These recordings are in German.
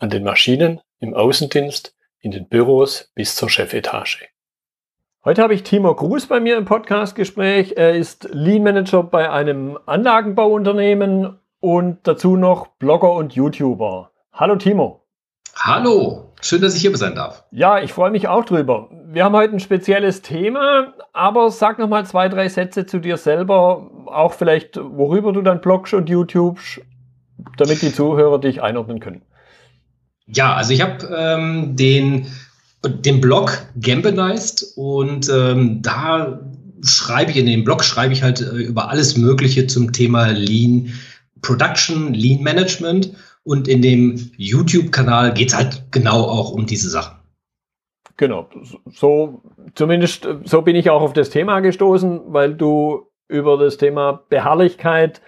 an den Maschinen, im Außendienst, in den Büros bis zur Chefetage. Heute habe ich Timo Gruß bei mir im Podcastgespräch. Er ist Lean Manager bei einem Anlagenbauunternehmen und dazu noch Blogger und YouTuber. Hallo Timo. Hallo, schön, dass ich hier sein darf. Ja, ich freue mich auch drüber. Wir haben heute ein spezielles Thema, aber sag noch mal zwei, drei Sätze zu dir selber, auch vielleicht, worüber du dann blogst und YouTubest, damit die Zuhörer dich einordnen können. Ja, also ich habe ähm, den, den Blog Gambenized und ähm, da schreibe ich, in dem Blog schreibe ich halt äh, über alles Mögliche zum Thema Lean Production, Lean Management und in dem YouTube-Kanal geht es halt genau auch um diese Sachen. Genau, so zumindest so bin ich auch auf das Thema gestoßen, weil du über das Thema Beharrlichkeit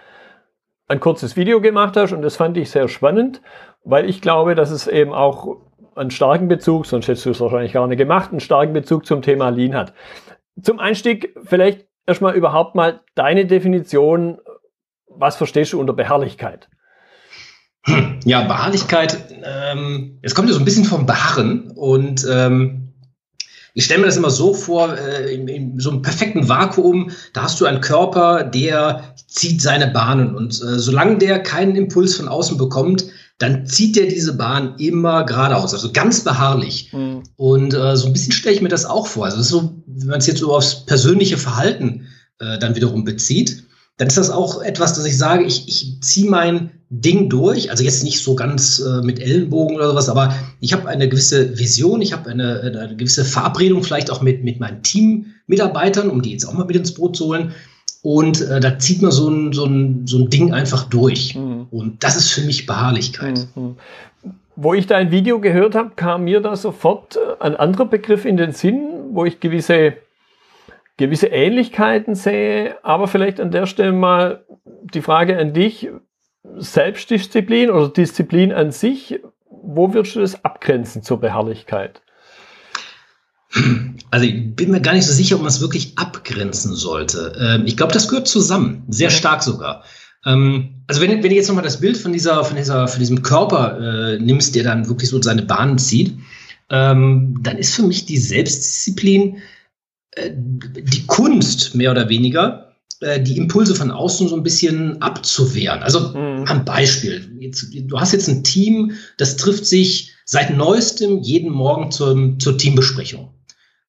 ein kurzes Video gemacht hast und das fand ich sehr spannend weil ich glaube, dass es eben auch einen starken Bezug, sonst hättest du es wahrscheinlich gar nicht gemacht, einen starken Bezug zum Thema Lean hat. Zum Einstieg vielleicht erstmal überhaupt mal deine Definition, was verstehst du unter Beharrlichkeit? Ja, Beharrlichkeit, ähm, es kommt ja so ein bisschen vom Beharren und ähm, ich stelle mir das immer so vor, äh, in, in, so einem perfekten Vakuum, da hast du einen Körper, der zieht seine Bahnen und äh, solange der keinen Impuls von außen bekommt, dann zieht der diese Bahn immer geradeaus, also ganz beharrlich. Mhm. Und äh, so ein bisschen stelle ich mir das auch vor. Also das ist so, wenn man es jetzt so aufs persönliche Verhalten äh, dann wiederum bezieht, dann ist das auch etwas, dass ich sage, ich, ich ziehe mein Ding durch. Also jetzt nicht so ganz äh, mit Ellenbogen oder sowas, aber ich habe eine gewisse Vision, ich habe eine, eine gewisse Verabredung vielleicht auch mit, mit meinen Teammitarbeitern, um die jetzt auch mal mit ins Boot zu holen. Und äh, da zieht man so ein, so, ein, so ein Ding einfach durch. Mhm. Und das ist für mich Beharrlichkeit. Mhm. Wo ich dein Video gehört habe, kam mir da sofort äh, ein anderer Begriff in den Sinn, wo ich gewisse, gewisse Ähnlichkeiten sehe. Aber vielleicht an der Stelle mal die Frage an dich. Selbstdisziplin oder Disziplin an sich, wo würdest du das abgrenzen zur Beharrlichkeit? Also ich bin mir gar nicht so sicher, ob man es wirklich abgrenzen sollte. Ähm, ich glaube, das gehört zusammen, sehr stark sogar. Ähm, also wenn, wenn du jetzt nochmal das Bild von dieser, von dieser, von diesem Körper äh, nimmst, der dann wirklich so seine Bahnen zieht, ähm, dann ist für mich die Selbstdisziplin äh, die Kunst mehr oder weniger, äh, die Impulse von außen so ein bisschen abzuwehren. Also mhm. ein Beispiel. Jetzt, du hast jetzt ein Team, das trifft sich seit neuestem jeden Morgen zum, zur Teambesprechung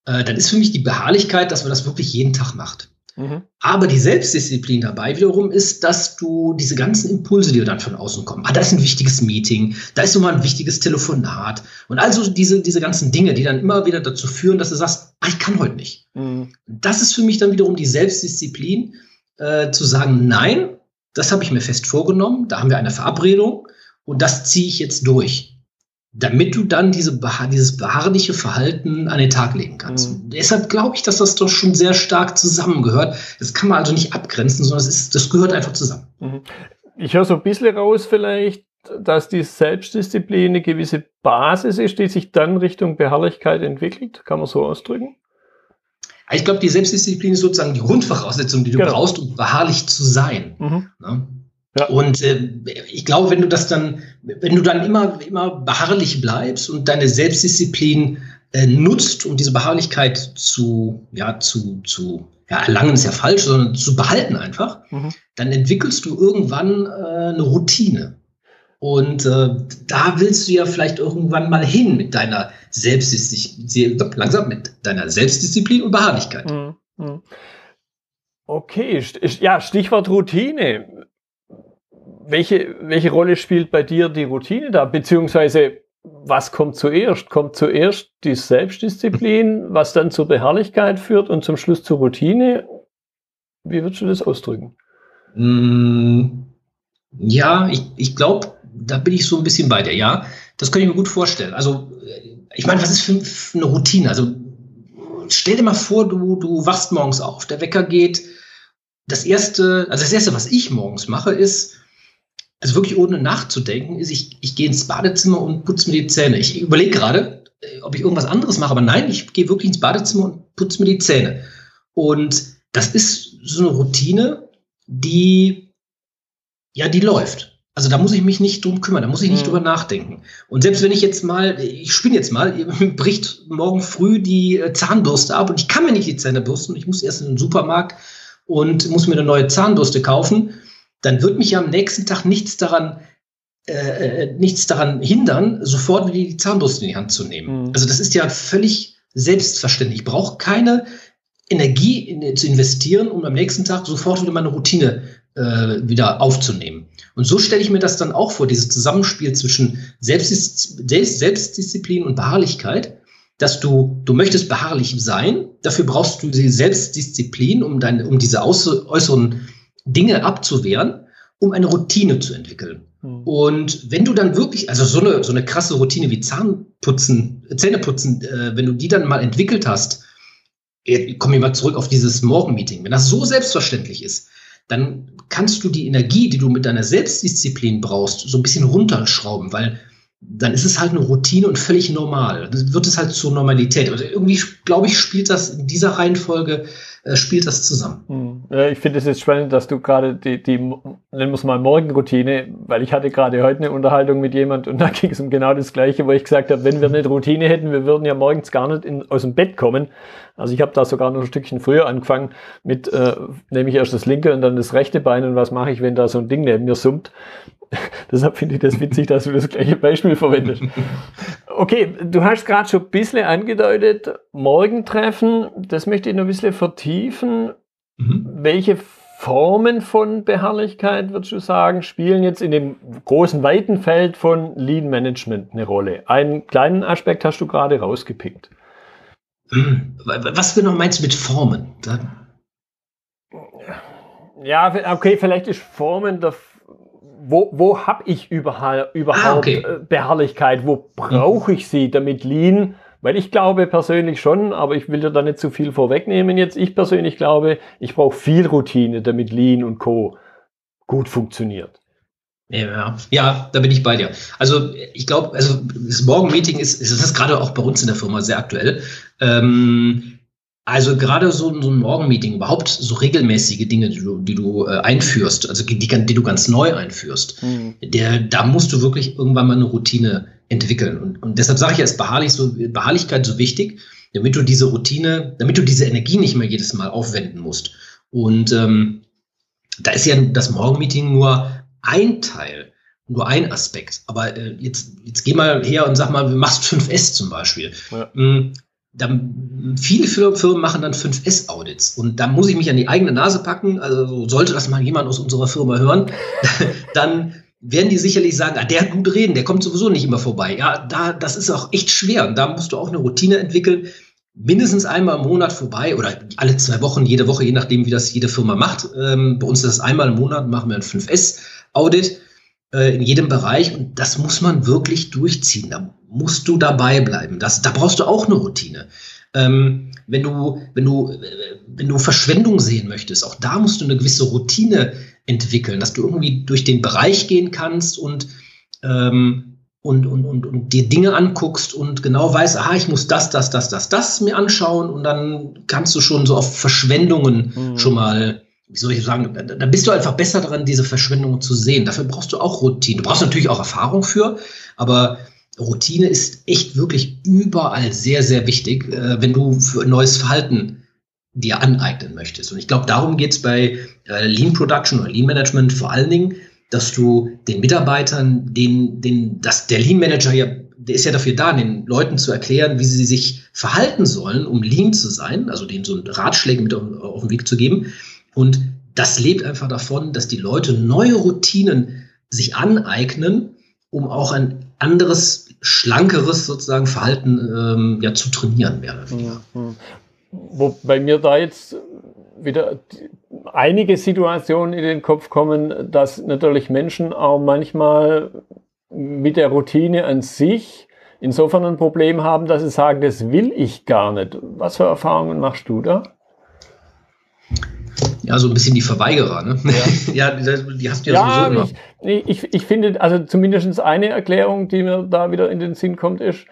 äh, dann ist für mich die Beharrlichkeit, dass man das wirklich jeden Tag macht. Mhm. Aber die Selbstdisziplin dabei wiederum ist, dass du diese ganzen Impulse, die dann von außen kommen, ah, da ist ein wichtiges Meeting, da ist nochmal ein wichtiges Telefonat und also diese, diese ganzen Dinge, die dann immer wieder dazu führen, dass du sagst, ah, ich kann heute nicht. Mhm. Das ist für mich dann wiederum die Selbstdisziplin, äh, zu sagen, nein, das habe ich mir fest vorgenommen, da haben wir eine Verabredung und das ziehe ich jetzt durch damit du dann diese, dieses beharrliche Verhalten an den Tag legen kannst. Mhm. Deshalb glaube ich, dass das doch schon sehr stark zusammengehört. Das kann man also nicht abgrenzen, sondern das, ist, das gehört einfach zusammen. Mhm. Ich höre so ein bisschen raus vielleicht, dass die Selbstdisziplin eine gewisse Basis ist, die sich dann Richtung Beharrlichkeit entwickelt. Kann man so ausdrücken? Ich glaube, die Selbstdisziplin ist sozusagen die Grundvoraussetzung, die du genau. brauchst, um beharrlich zu sein. Mhm. Ja. Und äh, ich glaube, wenn du das dann, wenn du dann immer, immer beharrlich bleibst und deine Selbstdisziplin äh, nutzt, um diese Beharrlichkeit zu, ja, zu, zu ja, erlangen ist ja falsch, sondern zu behalten einfach, mhm. dann entwickelst du irgendwann äh, eine Routine. Und äh, da willst du ja vielleicht irgendwann mal hin mit deiner Selbstdisziplin, langsam mit deiner Selbstdisziplin und Beharrlichkeit. Mhm. mhm. Okay, ja, Stichwort Routine welche, welche Rolle spielt bei dir die Routine da? Beziehungsweise, was kommt zuerst? Kommt zuerst die Selbstdisziplin, was dann zur Beharrlichkeit führt und zum Schluss zur Routine? Wie würdest du das ausdrücken? Mm, ja, ich, ich glaube, da bin ich so ein bisschen bei dir, ja. Das könnte ich mir gut vorstellen. Also, ich meine, was ist für, für eine Routine? Also, stell dir mal vor, du, du wachst morgens auf, der Wecker geht. Das erste, also das erste, was ich morgens mache, ist, also wirklich ohne nachzudenken, ist, ich, ich gehe ins Badezimmer und putze mir die Zähne. Ich überlege gerade, äh, ob ich irgendwas anderes mache, aber nein, ich gehe wirklich ins Badezimmer und putze mir die Zähne. Und das ist so eine Routine, die, ja, die läuft. Also da muss ich mich nicht drum kümmern, da muss ich nicht mhm. drüber nachdenken. Und selbst wenn ich jetzt mal, ich spinne jetzt mal, bricht morgen früh die äh, Zahnbürste ab und ich kann mir nicht die Zähne bürsten, ich muss erst in den Supermarkt und muss mir eine neue Zahnbürste kaufen, dann wird mich ja am nächsten Tag nichts daran äh, äh nichts daran hindern, sofort wieder die Zahnbürste in die Hand zu nehmen. Mhm. Also das ist ja völlig selbstverständlich. Ich brauche keine Energie in, zu investieren, um am nächsten Tag sofort wieder meine Routine äh, wieder aufzunehmen. Und so stelle ich mir das dann auch vor, dieses Zusammenspiel zwischen Selbstdis Selbst Selbstdisziplin und Beharrlichkeit, dass du, du möchtest beharrlich sein, dafür brauchst du die Selbstdisziplin, um, deine, um diese äußeren Dinge abzuwehren, um eine Routine zu entwickeln. Mhm. Und wenn du dann wirklich, also so eine, so eine krasse Routine wie Zahnputzen, Zähneputzen, äh, wenn du die dann mal entwickelt hast, ich komme mal zurück auf dieses Morgenmeeting, wenn das so selbstverständlich ist, dann kannst du die Energie, die du mit deiner Selbstdisziplin brauchst, so ein bisschen runterschrauben, weil dann ist es halt eine Routine und völlig normal. Dann wird es halt zur Normalität. Also irgendwie, glaube ich, spielt das in dieser Reihenfolge äh, spielt das zusammen. Hm. Ja, ich finde es jetzt spannend, dass du gerade die, die, nennen wir es mal Morgenroutine, weil ich hatte gerade heute eine Unterhaltung mit jemand und da ging es um genau das Gleiche, wo ich gesagt habe, wenn wir eine Routine hätten, wir würden ja morgens gar nicht in, aus dem Bett kommen. Also ich habe da sogar noch ein Stückchen früher angefangen mit, äh, nehme ich erst das linke und dann das rechte Bein und was mache ich, wenn da so ein Ding neben mir summt. Deshalb finde ich das witzig, dass du das gleiche Beispiel verwendest. Okay, du hast gerade schon ein bisschen angedeutet, Morgentreffen, das möchte ich noch ein bisschen vertiefen. Mhm. Welche Formen von Beharrlichkeit, würdest du sagen, spielen jetzt in dem großen, weiten Feld von Lean Management eine Rolle? Einen kleinen Aspekt hast du gerade rausgepickt. Was genau meinst du mit Formen? Ja, okay, vielleicht ist Formen der wo, wo habe ich überhaupt, überhaupt ah, okay. Äh, Beharrlichkeit? Wo brauche ich sie, damit Lean, weil ich glaube persönlich schon, aber ich will dir da nicht zu viel vorwegnehmen jetzt. Ich persönlich glaube, ich brauche viel Routine, damit Lean und Co. gut funktioniert. Ja, ja, da bin ich bei dir. Also ich glaube, also das Morgenmeeting ist, ist das gerade auch bei uns in der Firma sehr aktuell. Ähm, also gerade so, so ein Morgenmeeting, überhaupt so regelmäßige Dinge, die du, die du äh, einführst, also die, die du ganz neu einführst, mhm. der, da musst du wirklich irgendwann mal eine Routine entwickeln. Und, und deshalb sage ich ja, ist Beharrlich so, Beharrlichkeit so wichtig, damit du diese Routine, damit du diese Energie nicht mehr jedes Mal aufwenden musst. Und ähm, da ist ja das Morgenmeeting nur ein Teil, nur ein Aspekt. Aber äh, jetzt, jetzt geh mal her und sag mal, du machst 5S zum Beispiel. Ja. Dann, viele Firmen machen dann 5S-Audits und da muss ich mich an die eigene Nase packen. Also sollte das mal jemand aus unserer Firma hören, dann werden die sicherlich sagen, ah, der hat gut reden, der kommt sowieso nicht immer vorbei. Ja, da, das ist auch echt schwer. Und da musst du auch eine Routine entwickeln, mindestens einmal im Monat vorbei oder alle zwei Wochen, jede Woche, je nachdem, wie das jede Firma macht. Ähm, bei uns ist das einmal im Monat, machen wir ein 5S-Audit äh, in jedem Bereich und das muss man wirklich durchziehen. Da musst du dabei bleiben. Das, da brauchst du auch eine Routine. Ähm, wenn du, wenn du, wenn du Verschwendung sehen möchtest, auch da musst du eine gewisse Routine entwickeln, dass du irgendwie durch den Bereich gehen kannst und, ähm, und, und, und, und dir Dinge anguckst und genau weißt, aha, ich muss das, das, das, das, das mir anschauen und dann kannst du schon so auf Verschwendungen mhm. schon mal wie soll ich sagen, da bist du einfach besser daran, diese Verschwendungen zu sehen. Dafür brauchst du auch Routine. Du brauchst natürlich auch Erfahrung für, aber Routine ist echt wirklich überall sehr, sehr wichtig, äh, wenn du für neues Verhalten dir aneignen möchtest. Und ich glaube, darum geht es bei äh, Lean Production oder Lean Management vor allen Dingen, dass du den Mitarbeitern, den, den, dass der Lean Manager ja, der ist ja dafür da, den Leuten zu erklären, wie sie sich verhalten sollen, um Lean zu sein, also denen so Ratschläge mit auf, auf den Weg zu geben. Und das lebt einfach davon, dass die Leute neue Routinen sich aneignen, um auch ein anderes, schlankeres sozusagen Verhalten ähm, ja, zu trainieren, mehr oder weniger. Mhm. Wobei mir da jetzt wieder einige Situationen in den Kopf kommen, dass natürlich Menschen auch manchmal mit der Routine an sich insofern ein Problem haben, dass sie sagen, das will ich gar nicht. Was für Erfahrungen machst du da? Ja, so ein bisschen die Verweigerer, ne? Ja, ja die hast du ja, ja sowieso immer. Ich, ich, ich finde, also zumindest eine Erklärung, die mir da wieder in den Sinn kommt, ist,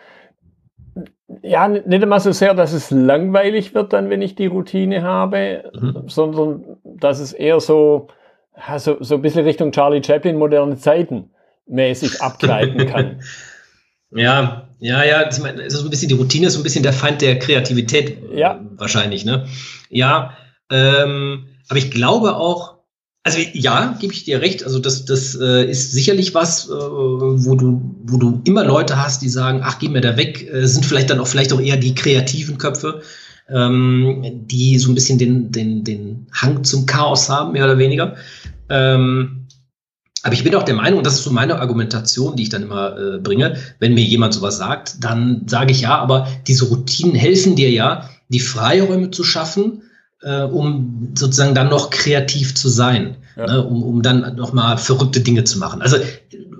ja, nicht immer so sehr, dass es langweilig wird dann, wenn ich die Routine habe, mhm. sondern dass es eher so, so, so ein bisschen Richtung Charlie Chaplin moderne Zeiten mäßig abgleiten kann. ja, ja, ja, ich meine, es ist so ein bisschen die Routine, ist so ein bisschen der Feind der Kreativität ja. wahrscheinlich, ne? Ja, ähm, aber ich glaube auch, also ja, gebe ich dir recht. Also das, das äh, ist sicherlich was, äh, wo du, wo du immer Leute hast, die sagen, ach, geh mir da weg. Äh, sind vielleicht dann auch vielleicht auch eher die kreativen Köpfe, ähm, die so ein bisschen den, den, den Hang zum Chaos haben, mehr oder weniger. Ähm, aber ich bin auch der Meinung, und das ist so meine Argumentation, die ich dann immer äh, bringe, wenn mir jemand sowas sagt, dann sage ich ja, aber diese Routinen helfen dir ja, die Freiräume zu schaffen, äh, um sozusagen dann noch kreativ zu sein, ja. ne, um, um dann noch mal verrückte Dinge zu machen. Also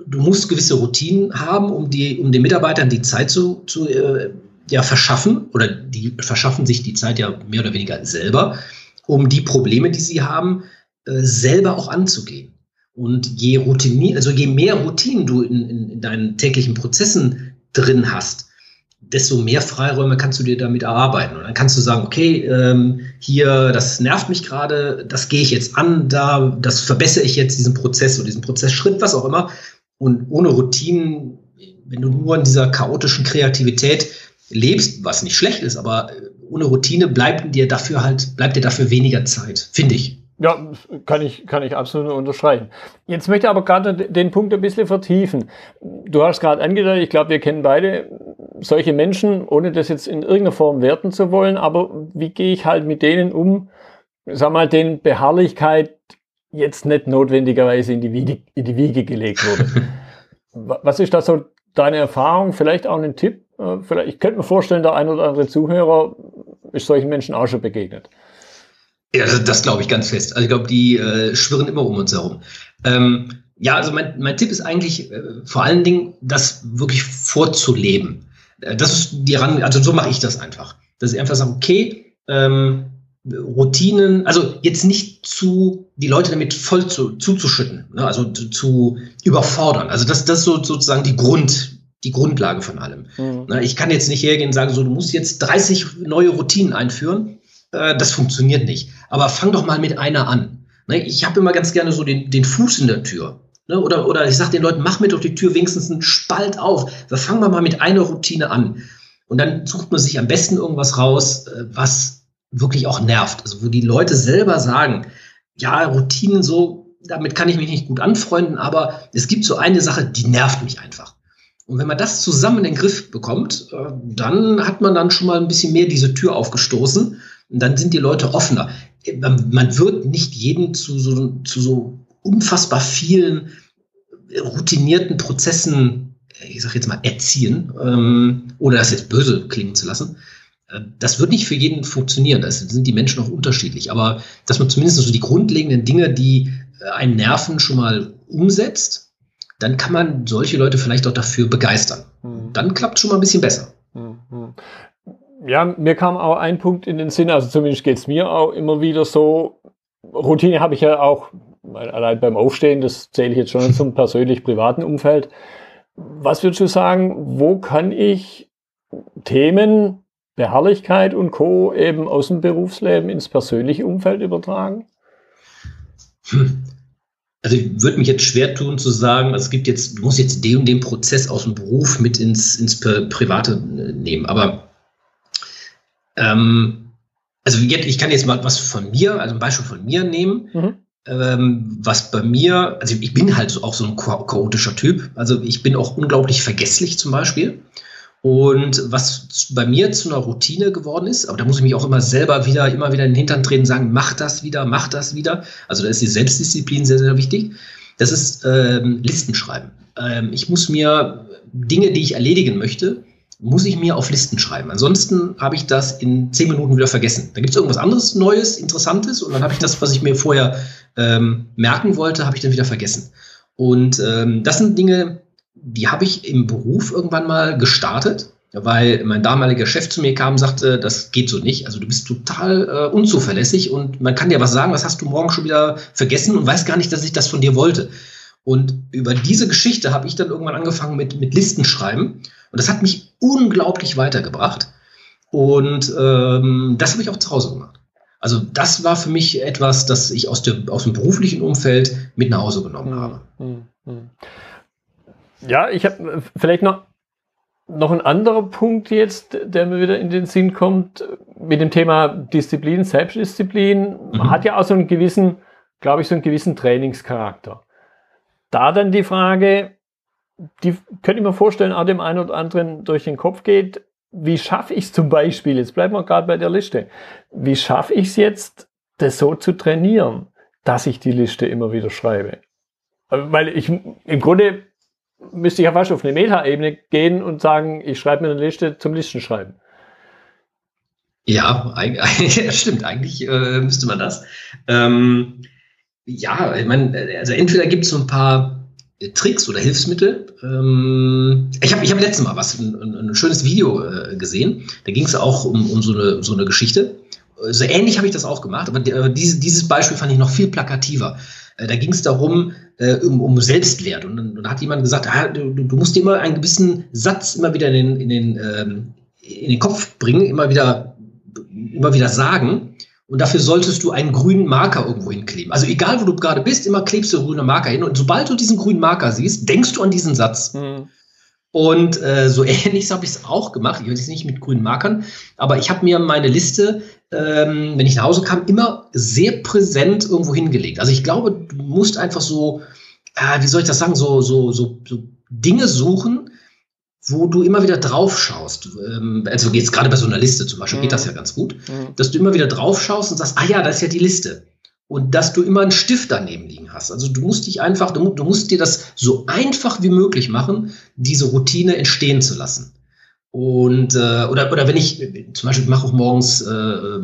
du musst gewisse Routinen haben, um die, um den Mitarbeitern die Zeit zu, zu äh, ja, verschaffen oder die verschaffen sich die Zeit ja mehr oder weniger selber, um die Probleme, die sie haben, äh, selber auch anzugehen. Und je Routinier, also je mehr Routinen du in, in, in deinen täglichen Prozessen drin hast, desto mehr Freiräume kannst du dir damit erarbeiten. Und dann kannst du sagen, okay, ähm, hier, das nervt mich gerade, das gehe ich jetzt an, da, das verbessere ich jetzt diesen Prozess oder diesen Prozessschritt, was auch immer. Und ohne Routinen, wenn du nur in dieser chaotischen Kreativität lebst, was nicht schlecht ist, aber ohne Routine bleibt dir dafür halt, bleibt dir dafür weniger Zeit, finde ich. Ja, kann ich, kann ich absolut unterstreichen. Jetzt möchte ich aber gerade den Punkt ein bisschen vertiefen. Du hast gerade angedeutet, ich glaube, wir kennen beide solche Menschen, ohne das jetzt in irgendeiner Form werten zu wollen, aber wie gehe ich halt mit denen um, sag mal, denen Beharrlichkeit jetzt nicht notwendigerweise in die Wiege, in die Wiege gelegt wurde. Was ist da so deine Erfahrung? Vielleicht auch ein Tipp? Äh, vielleicht, ich könnte mir vorstellen, der ein oder andere Zuhörer ist solchen Menschen auch schon begegnet. Ja, das, das glaube ich ganz fest. Also ich glaube, die äh, schwirren immer um uns herum. Ähm, ja, also mein, mein Tipp ist eigentlich äh, vor allen Dingen, das wirklich vorzuleben. Das ist die ran, also so mache ich das einfach. Dass ich einfach sage, okay, ähm, Routinen, also jetzt nicht zu, die Leute damit voll zu, zuzuschütten, ne? also zu, zu überfordern. Also das, das ist so, sozusagen die Grund, die Grundlage von allem. Mhm. Ne? Ich kann jetzt nicht hergehen und sagen, so, du musst jetzt 30 neue Routinen einführen. Äh, das funktioniert nicht. Aber fang doch mal mit einer an. Ne? Ich habe immer ganz gerne so den, den Fuß in der Tür. Ne? Oder, oder ich sage den Leuten, mach mir doch die Tür wenigstens einen Spalt auf. Da fangen wir mal mit einer Routine an. Und dann sucht man sich am besten irgendwas raus, äh, was wirklich auch nervt. Also wo die Leute selber sagen, ja, Routinen so, damit kann ich mich nicht gut anfreunden, aber es gibt so eine Sache, die nervt mich einfach. Und wenn man das zusammen in den Griff bekommt, äh, dann hat man dann schon mal ein bisschen mehr diese Tür aufgestoßen. Und dann sind die Leute offener. Man wird nicht jeden zu so, zu so unfassbar vielen routinierten Prozessen, ich sage jetzt mal, erziehen, ähm, ohne das jetzt böse klingen zu lassen. Äh, das wird nicht für jeden funktionieren. Da sind die Menschen auch unterschiedlich. Aber dass man zumindest so die grundlegenden Dinge, die äh, einen nerven, schon mal umsetzt, dann kann man solche Leute vielleicht auch dafür begeistern. Hm. Dann klappt es schon mal ein bisschen besser. Hm, hm. Ja, mir kam auch ein Punkt in den Sinn, also zumindest geht es mir auch immer wieder so. Routine habe ich ja auch allein beim Aufstehen, das zähle ich jetzt schon zum persönlich-privaten Umfeld. Was würdest du sagen, wo kann ich Themen, Beharrlichkeit und Co. eben aus dem Berufsleben ins persönliche Umfeld übertragen? Hm. Also ich würde mich jetzt schwer tun zu sagen, es gibt jetzt, du musst jetzt den und den Prozess aus dem Beruf mit ins, ins Private äh, nehmen. Aber ähm, also jetzt, ich kann jetzt mal was von mir, also ein Beispiel von mir nehmen. Mhm. Ähm, was bei mir, also ich bin halt auch so ein chaotischer Typ. Also ich bin auch unglaublich vergesslich zum Beispiel. Und was bei mir zu einer Routine geworden ist, aber da muss ich mich auch immer selber wieder, immer wieder in den Hintern treten sagen, mach das wieder, mach das wieder. Also da ist die Selbstdisziplin sehr, sehr wichtig. Das ist ähm, Listen schreiben. Ähm, ich muss mir Dinge, die ich erledigen möchte, muss ich mir auf Listen schreiben. Ansonsten habe ich das in zehn Minuten wieder vergessen. Da gibt es irgendwas anderes, Neues, Interessantes und dann habe ich das, was ich mir vorher ähm, merken wollte, habe ich dann wieder vergessen. Und ähm, das sind Dinge, die habe ich im Beruf irgendwann mal gestartet, weil mein damaliger Chef zu mir kam und sagte, das geht so nicht. Also du bist total äh, unzuverlässig und man kann dir was sagen, was hast du morgen schon wieder vergessen und weiß gar nicht, dass ich das von dir wollte. Und über diese Geschichte habe ich dann irgendwann angefangen mit, mit Listen schreiben. Und das hat mich unglaublich weitergebracht. Und ähm, das habe ich auch zu Hause gemacht. Also das war für mich etwas, das ich aus, der, aus dem beruflichen Umfeld mit nach Hause genommen hm, habe. Hm, hm. Ja, ich habe vielleicht noch, noch ein anderer Punkt jetzt, der mir wieder in den Sinn kommt, mit dem Thema Disziplin, Selbstdisziplin. Man mhm. hat ja auch so einen gewissen, glaube ich, so einen gewissen Trainingscharakter. Da dann die Frage, die könnte ich mir vorstellen, auch dem einen oder anderen durch den Kopf geht, wie schaffe ich es zum Beispiel, jetzt bleiben wir gerade bei der Liste, wie schaffe ich es jetzt, das so zu trainieren, dass ich die Liste immer wieder schreibe? Weil ich im Grunde müsste ich ja fast auf eine Meta-Ebene gehen und sagen, ich schreibe mir eine Liste zum Listenschreiben. Ja, stimmt. Eigentlich äh, müsste man das. Ähm, ja, ich meine, also entweder gibt es so ein paar äh, Tricks oder Hilfsmittel. Ähm, ich habe ich hab letztes Mal was, ein, ein schönes Video äh, gesehen. Da ging es auch um, um so, eine, so eine Geschichte. So ähnlich habe ich das auch gemacht, aber diese, dieses Beispiel fand ich noch viel plakativer. Äh, da ging es darum, äh, um, um Selbstwert. Und dann, dann hat jemand gesagt, ah, du, du, musst dir immer einen gewissen Satz immer wieder in den, in den, ähm, in den Kopf bringen, immer wieder, immer wieder sagen. Und dafür solltest du einen grünen Marker irgendwo hinkleben. Also egal, wo du gerade bist, immer klebst du einen grünen Marker hin. Und sobald du diesen grünen Marker siehst, denkst du an diesen Satz. Mhm. Und äh, so ähnlich habe ich es auch gemacht. Ich weiß jetzt nicht mit grünen Markern, aber ich habe mir meine Liste ähm, wenn ich nach Hause kam, immer sehr präsent irgendwo hingelegt. Also ich glaube, du musst einfach so, äh, wie soll ich das sagen, so, so, so, so Dinge suchen, wo du immer wieder drauf schaust. Ähm, also jetzt gerade bei so einer Liste zum Beispiel mhm. geht das ja ganz gut, mhm. dass du immer wieder drauf schaust und sagst, ah ja, das ist ja die Liste. Und dass du immer einen Stift daneben liegen hast. Also du musst dich einfach, du, du musst dir das so einfach wie möglich machen, diese Routine entstehen zu lassen. Und äh, oder, oder wenn ich zum Beispiel mache auch morgens äh,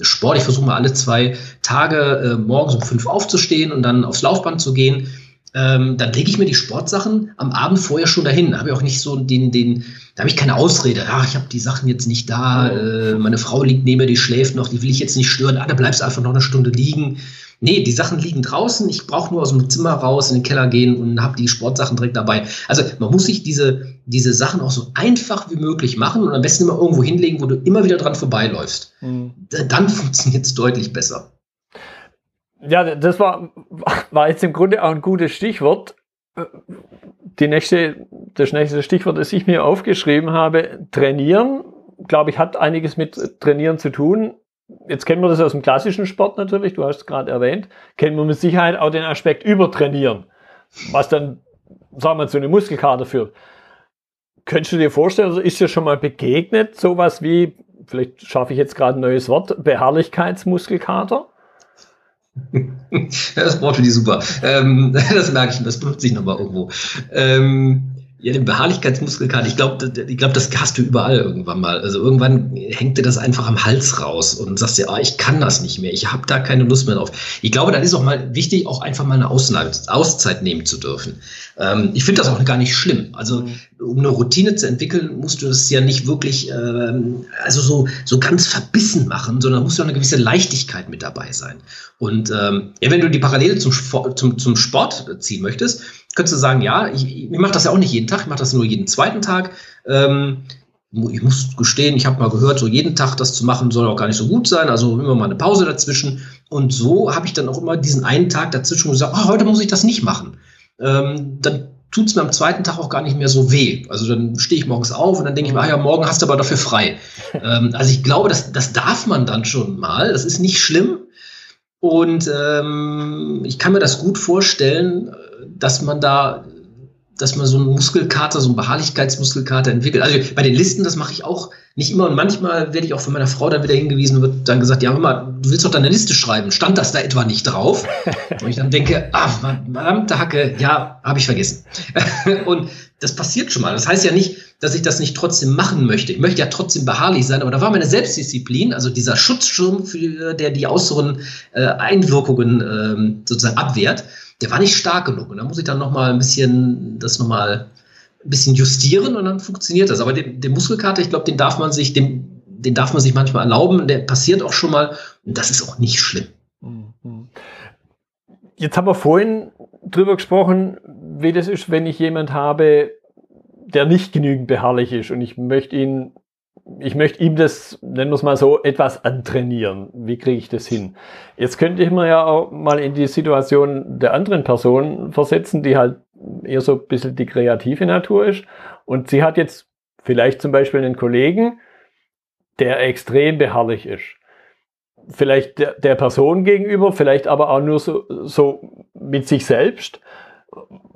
Sport, ich versuche mal alle zwei Tage äh, morgens um fünf aufzustehen und dann aufs Laufband zu gehen, ähm, dann lege ich mir die Sportsachen am Abend vorher schon dahin. Da habe ich auch nicht so den, den, da habe ich keine Ausrede. Ja, ich habe die Sachen jetzt nicht da, äh, meine Frau liegt neben mir, die schläft noch, die will ich jetzt nicht stören. Ah, da bleibst du einfach noch eine Stunde liegen. Nee, die Sachen liegen draußen. Ich brauche nur aus dem Zimmer raus in den Keller gehen und habe die Sportsachen direkt dabei. Also man muss sich diese, diese Sachen auch so einfach wie möglich machen und am besten immer irgendwo hinlegen, wo du immer wieder dran vorbeiläufst. Mhm. Dann funktioniert es deutlich besser. Ja, das war, war jetzt im Grunde auch ein gutes Stichwort. Die nächste, das nächste Stichwort, das ich mir aufgeschrieben habe, trainieren, glaube ich, hat einiges mit Trainieren zu tun jetzt kennen wir das aus dem klassischen Sport natürlich, du hast es gerade erwähnt, kennen wir mit Sicherheit auch den Aspekt Übertrainieren, was dann, sagen wir, zu einer Muskelkater führt. Könntest du dir vorstellen, also ist dir schon mal begegnet, sowas wie, vielleicht schaffe ich jetzt gerade ein neues Wort, Beharrlichkeitsmuskelkater? Das braucht die super. Ähm, das merke ich, das benutze ich nochmal irgendwo. Ähm, ja, den Beharrlichkeitsmuskelkater, ich glaube, ich glaub, das hast du überall irgendwann mal. Also irgendwann hängt dir das einfach am Hals raus und sagst dir, ah, ich kann das nicht mehr, ich habe da keine Lust mehr drauf. Ich glaube, dann ist auch mal wichtig, auch einfach mal eine Auszeit nehmen zu dürfen. Ähm, ich finde das auch gar nicht schlimm. Also mhm. um eine Routine zu entwickeln, musst du es ja nicht wirklich ähm, also so, so ganz verbissen machen, sondern musst du auch eine gewisse Leichtigkeit mit dabei sein. Und ähm, ja, wenn du die Parallele zum, zum, zum Sport ziehen möchtest, könntest du sagen, ja, ich, ich mache das ja auch nicht jeden Tag, ich mache das nur jeden zweiten Tag. Ähm, ich muss gestehen, ich habe mal gehört, so jeden Tag das zu machen soll auch gar nicht so gut sein. Also immer mal eine Pause dazwischen. Und so habe ich dann auch immer diesen einen Tag dazwischen gesagt, oh, heute muss ich das nicht machen. Ähm, dann tut es mir am zweiten Tag auch gar nicht mehr so weh. Also dann stehe ich morgens auf und dann denke ich mir, ah ja, morgen hast du aber dafür frei. ähm, also ich glaube, das, das darf man dann schon mal. Das ist nicht schlimm. Und ähm, ich kann mir das gut vorstellen, dass man da, dass man so einen Muskelkater, so einen Beharrlichkeitsmuskelkater entwickelt. Also bei den Listen, das mache ich auch nicht immer und manchmal werde ich auch von meiner Frau dann wieder hingewiesen und wird dann gesagt, ja, mal, du willst doch deine Liste schreiben. Stand das da etwa nicht drauf? und ich dann denke, ah, verdammte Hacke, ja, habe ich vergessen. und das passiert schon mal. Das heißt ja nicht, dass ich das nicht trotzdem machen möchte. Ich möchte ja trotzdem beharrlich sein, aber da war meine Selbstdisziplin, also dieser Schutzschirm, für, der die äußeren äh, Einwirkungen äh, sozusagen abwehrt, der war nicht stark genug. Und da muss ich dann noch mal ein bisschen das noch mal ein bisschen justieren und dann funktioniert das. Aber den, den Muskelkater, ich glaube, den darf man sich, den, den darf man sich manchmal erlauben. Der passiert auch schon mal und das ist auch nicht schlimm. Mhm. Jetzt haben wir vorhin drüber gesprochen, wie das ist, wenn ich jemand habe, der nicht genügend beharrlich ist und ich möchte ihn, ich möchte ihm das, nennen wir es mal so, etwas antrainieren. Wie kriege ich das hin? Jetzt könnte ich mir ja auch mal in die Situation der anderen Person versetzen, die halt eher so ein bisschen die kreative Natur ist. Und sie hat jetzt vielleicht zum Beispiel einen Kollegen, der extrem beharrlich ist vielleicht der, der Person gegenüber, vielleicht aber auch nur so, so mit sich selbst.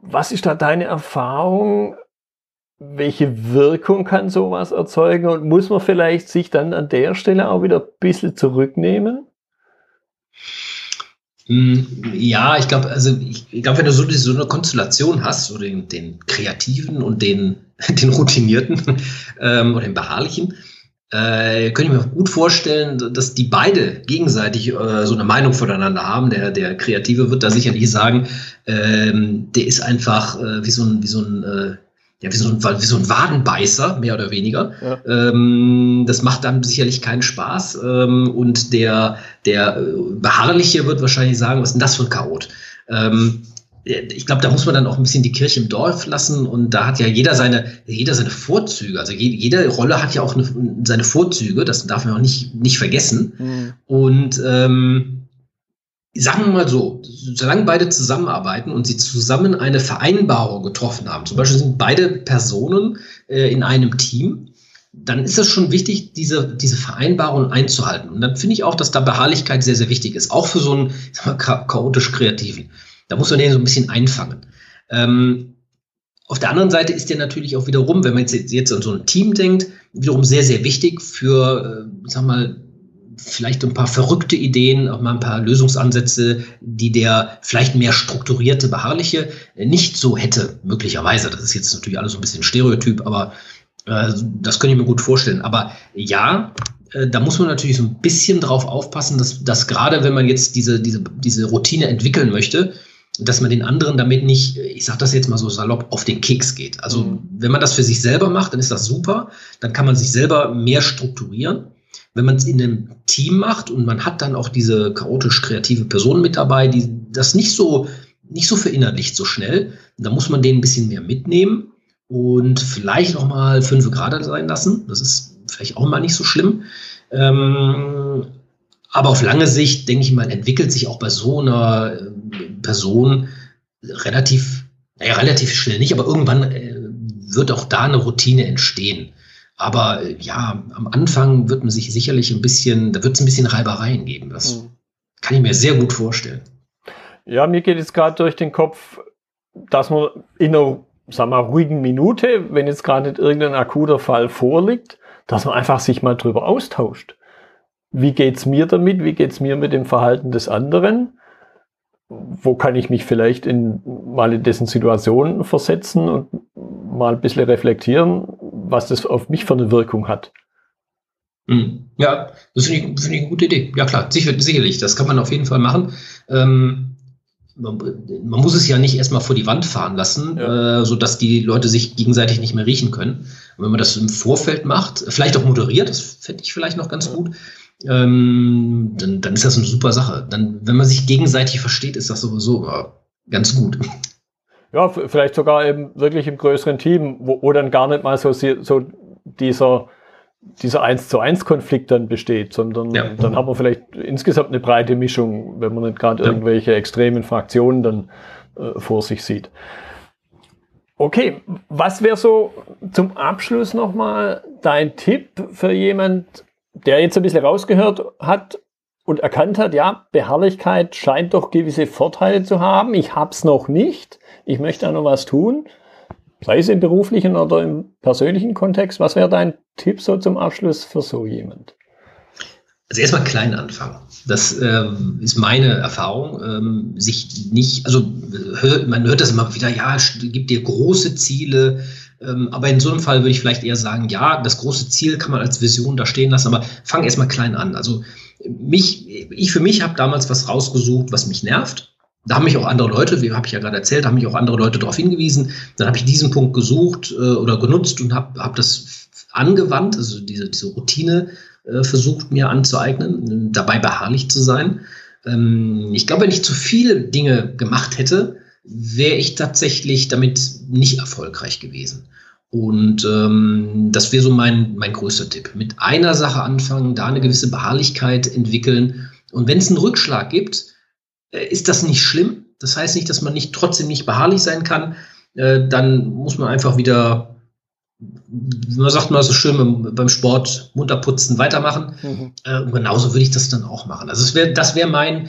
Was ist da deine Erfahrung? Welche Wirkung kann sowas erzeugen? Und muss man vielleicht sich dann an der Stelle auch wieder ein bisschen zurücknehmen? Hm, ja, ich glaube, also ich, ich glaube, wenn du so, so, eine Konstellation hast, so den, den Kreativen und den, den Routinierten ähm, oder den Beharrlichen, äh, könnte ich mir gut vorstellen, dass die beide gegenseitig äh, so eine Meinung voneinander haben. Der, der Kreative wird da sicherlich sagen, ähm, der ist einfach äh, wie so ein, wie so ein äh, ja, wie so, ein, wie so ein Wadenbeißer, mehr oder weniger. Ja. Ähm, das macht dann sicherlich keinen Spaß. Ähm, und der, der äh, Beharrliche wird wahrscheinlich sagen, was ist denn das für ein Chaot? Ähm, ich glaube, da muss man dann auch ein bisschen die Kirche im Dorf lassen und da hat ja jeder seine, jeder seine Vorzüge. Also jede, jede Rolle hat ja auch eine, seine Vorzüge, das darf man auch nicht, nicht vergessen. Mhm. Und ähm, sagen wir mal so, solange beide zusammenarbeiten und sie zusammen eine Vereinbarung getroffen haben, zum Beispiel sind beide Personen äh, in einem Team, dann ist es schon wichtig, diese, diese Vereinbarung einzuhalten. Und dann finde ich auch, dass da Beharrlichkeit sehr, sehr wichtig ist, auch für so einen chaotisch Kreativen. Da muss man den so ein bisschen einfangen. Ähm, auf der anderen Seite ist der natürlich auch wiederum, wenn man jetzt, jetzt an so ein Team denkt, wiederum sehr, sehr wichtig für, äh, sag mal, vielleicht ein paar verrückte Ideen, auch mal ein paar Lösungsansätze, die der vielleicht mehr strukturierte, beharrliche nicht so hätte, möglicherweise. Das ist jetzt natürlich alles so ein bisschen Stereotyp, aber äh, das könnte ich mir gut vorstellen. Aber ja, äh, da muss man natürlich so ein bisschen drauf aufpassen, dass, dass gerade wenn man jetzt diese, diese, diese Routine entwickeln möchte, dass man den anderen damit nicht, ich sage das jetzt mal so salopp, auf den Keks geht. Also mhm. wenn man das für sich selber macht, dann ist das super. Dann kann man sich selber mehr strukturieren. Wenn man es in einem Team macht und man hat dann auch diese chaotisch kreative Person mit dabei, die das nicht so nicht so verinnerlicht so schnell, dann muss man den ein bisschen mehr mitnehmen und vielleicht noch mal fünf Grad sein lassen. Das ist vielleicht auch mal nicht so schlimm. Ähm, aber auf lange Sicht, denke ich mal, entwickelt sich auch bei so einer äh, Person relativ, naja, relativ schnell nicht, aber irgendwann äh, wird auch da eine Routine entstehen. Aber äh, ja, am Anfang wird man sich sicherlich ein bisschen, da wird es ein bisschen Reibereien geben. Das mhm. kann ich mir sehr gut vorstellen. Ja, mir geht es gerade durch den Kopf, dass man in einer, sagen wir, ruhigen Minute, wenn jetzt gerade nicht irgendein akuter Fall vorliegt, dass man einfach sich mal drüber austauscht wie geht's mir damit, wie geht's mir mit dem Verhalten des anderen, wo kann ich mich vielleicht in, mal in dessen Situation versetzen und mal ein bisschen reflektieren, was das auf mich für eine Wirkung hat. Hm. Ja, das finde ich, find ich eine gute Idee. Ja klar, sicher, sicherlich, das kann man auf jeden Fall machen. Ähm, man, man, muss es ja nicht erstmal vor die Wand fahren lassen, ja. äh, sodass die Leute sich gegenseitig nicht mehr riechen können. Und wenn man das im Vorfeld macht, vielleicht auch moderiert, das fände ich vielleicht noch ganz gut, ähm, dann, dann ist das eine super Sache. Dann, wenn man sich gegenseitig versteht, ist das sowieso äh, ganz gut. Ja, vielleicht sogar eben wirklich im größeren Team, wo, wo dann gar nicht mal so, so dieser, dieser 1 zu 1 Konflikt dann besteht, sondern ja. dann haben wir vielleicht insgesamt eine breite Mischung, wenn man nicht gerade ja. irgendwelche extremen Fraktionen dann äh, vor sich sieht. Okay, was wäre so zum Abschluss nochmal dein Tipp für jemand, der jetzt ein bisschen rausgehört hat und erkannt hat, ja, Beharrlichkeit scheint doch gewisse Vorteile zu haben. Ich hab's noch nicht. Ich möchte da noch was tun. Sei es im beruflichen oder im persönlichen Kontext. Was wäre dein Tipp so zum Abschluss für so jemand? Also erstmal klein anfangen. Das ähm, ist meine Erfahrung. Ähm, sich nicht, also hört, man hört das immer wieder, ja, gibt dir große Ziele, ähm, aber in so einem Fall würde ich vielleicht eher sagen, ja, das große Ziel kann man als Vision da stehen lassen, aber fang erstmal klein an. Also mich, ich für mich habe damals was rausgesucht, was mich nervt. Da haben mich auch andere Leute, wie habe ich ja gerade erzählt, haben mich auch andere Leute darauf hingewiesen. Dann habe ich diesen Punkt gesucht äh, oder genutzt und habe hab das angewandt, also diese, diese Routine äh, versucht mir anzueignen, dabei beharrlich zu sein. Ähm, ich glaube, wenn ich zu viele Dinge gemacht hätte, wäre ich tatsächlich damit nicht erfolgreich gewesen. Und ähm, das wäre so mein, mein größter Tipp. Mit einer Sache anfangen, da eine gewisse Beharrlichkeit entwickeln. Und wenn es einen Rückschlag gibt, ist das nicht schlimm. Das heißt nicht, dass man nicht trotzdem nicht beharrlich sein kann. Äh, dann muss man einfach wieder, man sagt mal so schön beim, beim Sport, munter putzen, weitermachen. Mhm. Äh, und genauso würde ich das dann auch machen. Also das wäre das wär mein,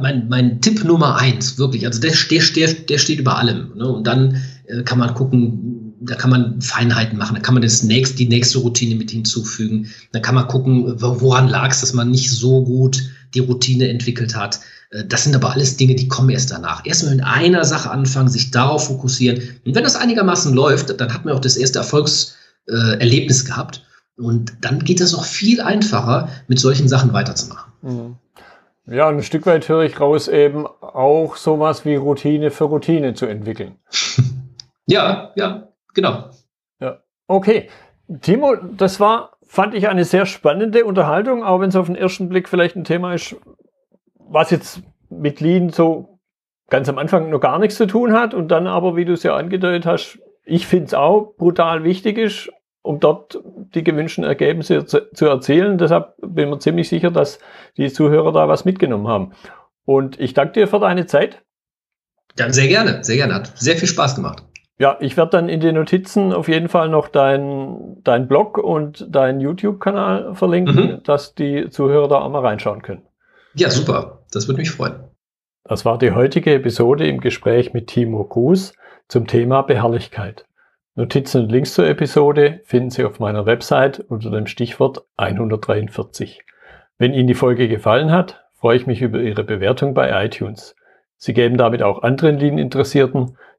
mein, mein Tipp Nummer eins, wirklich. Also der, der, der, der steht über allem. Ne? Und dann kann man gucken, da kann man Feinheiten machen, da kann man das nächst, die nächste Routine mit hinzufügen. Da kann man gucken, woran lag es, dass man nicht so gut die Routine entwickelt hat. Äh, das sind aber alles Dinge, die kommen erst danach. Erstmal mit einer Sache anfangen, sich darauf fokussieren. Und wenn das einigermaßen läuft, dann hat man auch das erste Erfolgserlebnis gehabt. Und dann geht es auch viel einfacher, mit solchen Sachen weiterzumachen. Mhm. Ja, ein Stück weit höre ich raus, eben auch sowas wie Routine für Routine zu entwickeln. ja, ja, genau. Ja, okay. Timo, das war, fand ich eine sehr spannende Unterhaltung, auch wenn es auf den ersten Blick vielleicht ein Thema ist, was jetzt mit Lean so ganz am Anfang noch gar nichts zu tun hat und dann aber, wie du es ja angedeutet hast, ich finde es auch brutal wichtig ist, um dort die gewünschten Ergebnisse zu, zu erzielen. Deshalb bin ich mir ziemlich sicher, dass die Zuhörer da was mitgenommen haben. Und ich danke dir für deine Zeit. Ja, sehr gerne, sehr gerne. Hat sehr viel Spaß gemacht. Ja, ich werde dann in den Notizen auf jeden Fall noch dein, dein Blog und deinen YouTube-Kanal verlinken, mhm. dass die Zuhörer da auch mal reinschauen können. Ja, super. Das würde mich freuen. Das war die heutige Episode im Gespräch mit Timo Gruß zum Thema Beharrlichkeit. Notizen und Links zur Episode finden Sie auf meiner Website unter dem Stichwort 143. Wenn Ihnen die Folge gefallen hat, freue ich mich über Ihre Bewertung bei iTunes. Sie geben damit auch anderen Lean-Interessierten